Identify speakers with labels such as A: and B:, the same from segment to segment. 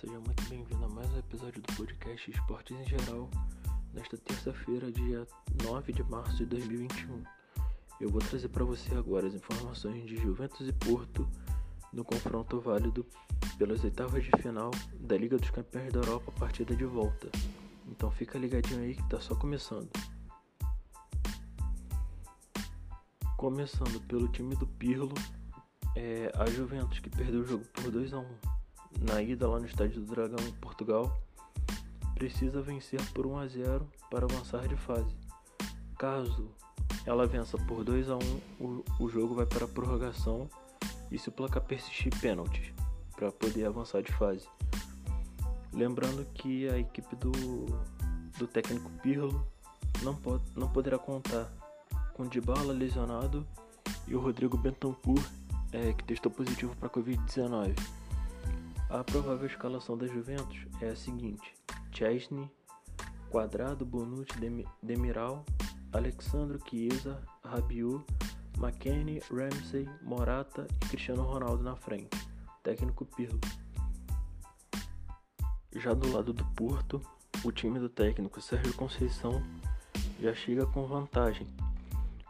A: seja muito bem-vindo a mais um episódio do podcast Esportes em Geral, nesta terça-feira, dia 9 de março de 2021. Eu vou trazer para você agora as informações de Juventus e Porto no confronto válido pelas oitavas de final da Liga dos Campeões da Europa, partida de volta. Então fica ligadinho aí que tá só começando. Começando pelo time do Pirlo, é a Juventus que perdeu o jogo por 2 a 1 na ida lá no Estádio do Dragão em Portugal, precisa vencer por 1 a 0 para avançar de fase. Caso ela vença por 2 a 1, o, jogo vai para a prorrogação e se o placar persistir pênaltis para poder avançar de fase. Lembrando que a equipe do, do técnico Pirlo não, pode, não poderá contar com Dybala lesionado e o Rodrigo Bentancur é, que testou positivo para Covid-19. A provável escalação da Juventus é a seguinte: Chesney, Quadrado, Bonucci, Demiral, Alexandro Chiesa, Rabiot, McKennie, Ramsey, Morata e Cristiano Ronaldo na frente. Técnico Pirlo. Já do lado do Porto, o time do técnico Sérgio Conceição já chega com vantagem,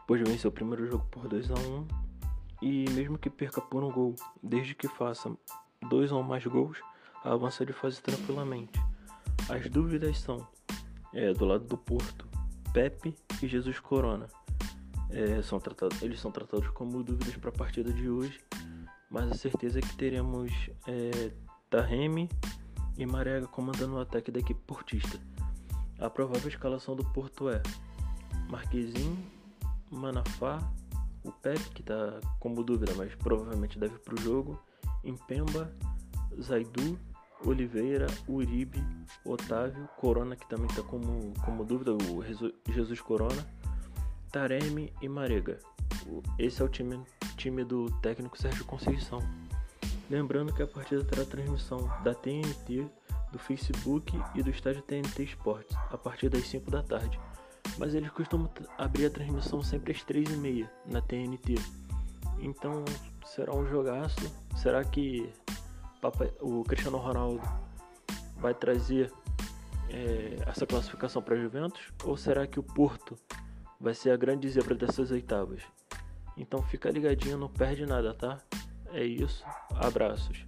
A: pois venceu o primeiro jogo por 2 a 1 e mesmo que perca por um gol, desde que faça dois ou mais gols, avança de fase tranquilamente. As dúvidas são é, do lado do Porto, Pepe e Jesus Corona. É, são tratados, eles são tratados como dúvidas para a partida de hoje, mas a certeza é que teremos é, Tarremi e Marega comandando o ataque da equipe portista. A provável escalação do Porto é Marquezinho, Manafá, o Pepe, que está como dúvida, mas provavelmente deve para o jogo, Impemba, Zaidu, Oliveira, Uribe, Otávio, Corona, que também está como, como dúvida, o Jesus Corona, Taremi e Marega. Esse é o time, time do técnico Sérgio Conceição. Lembrando que a partida terá transmissão da TNT, do Facebook e do estádio TNT Esportes, a partir das 5 da tarde. Mas eles costumam abrir a transmissão sempre às 3h30 na TNT. Então será um jogaço. Será que o Cristiano Ronaldo vai trazer é, essa classificação para a Juventus? Ou será que o Porto vai ser a grande zebra dessas oitavas? Então fica ligadinho, não perde nada, tá? É isso. Abraços.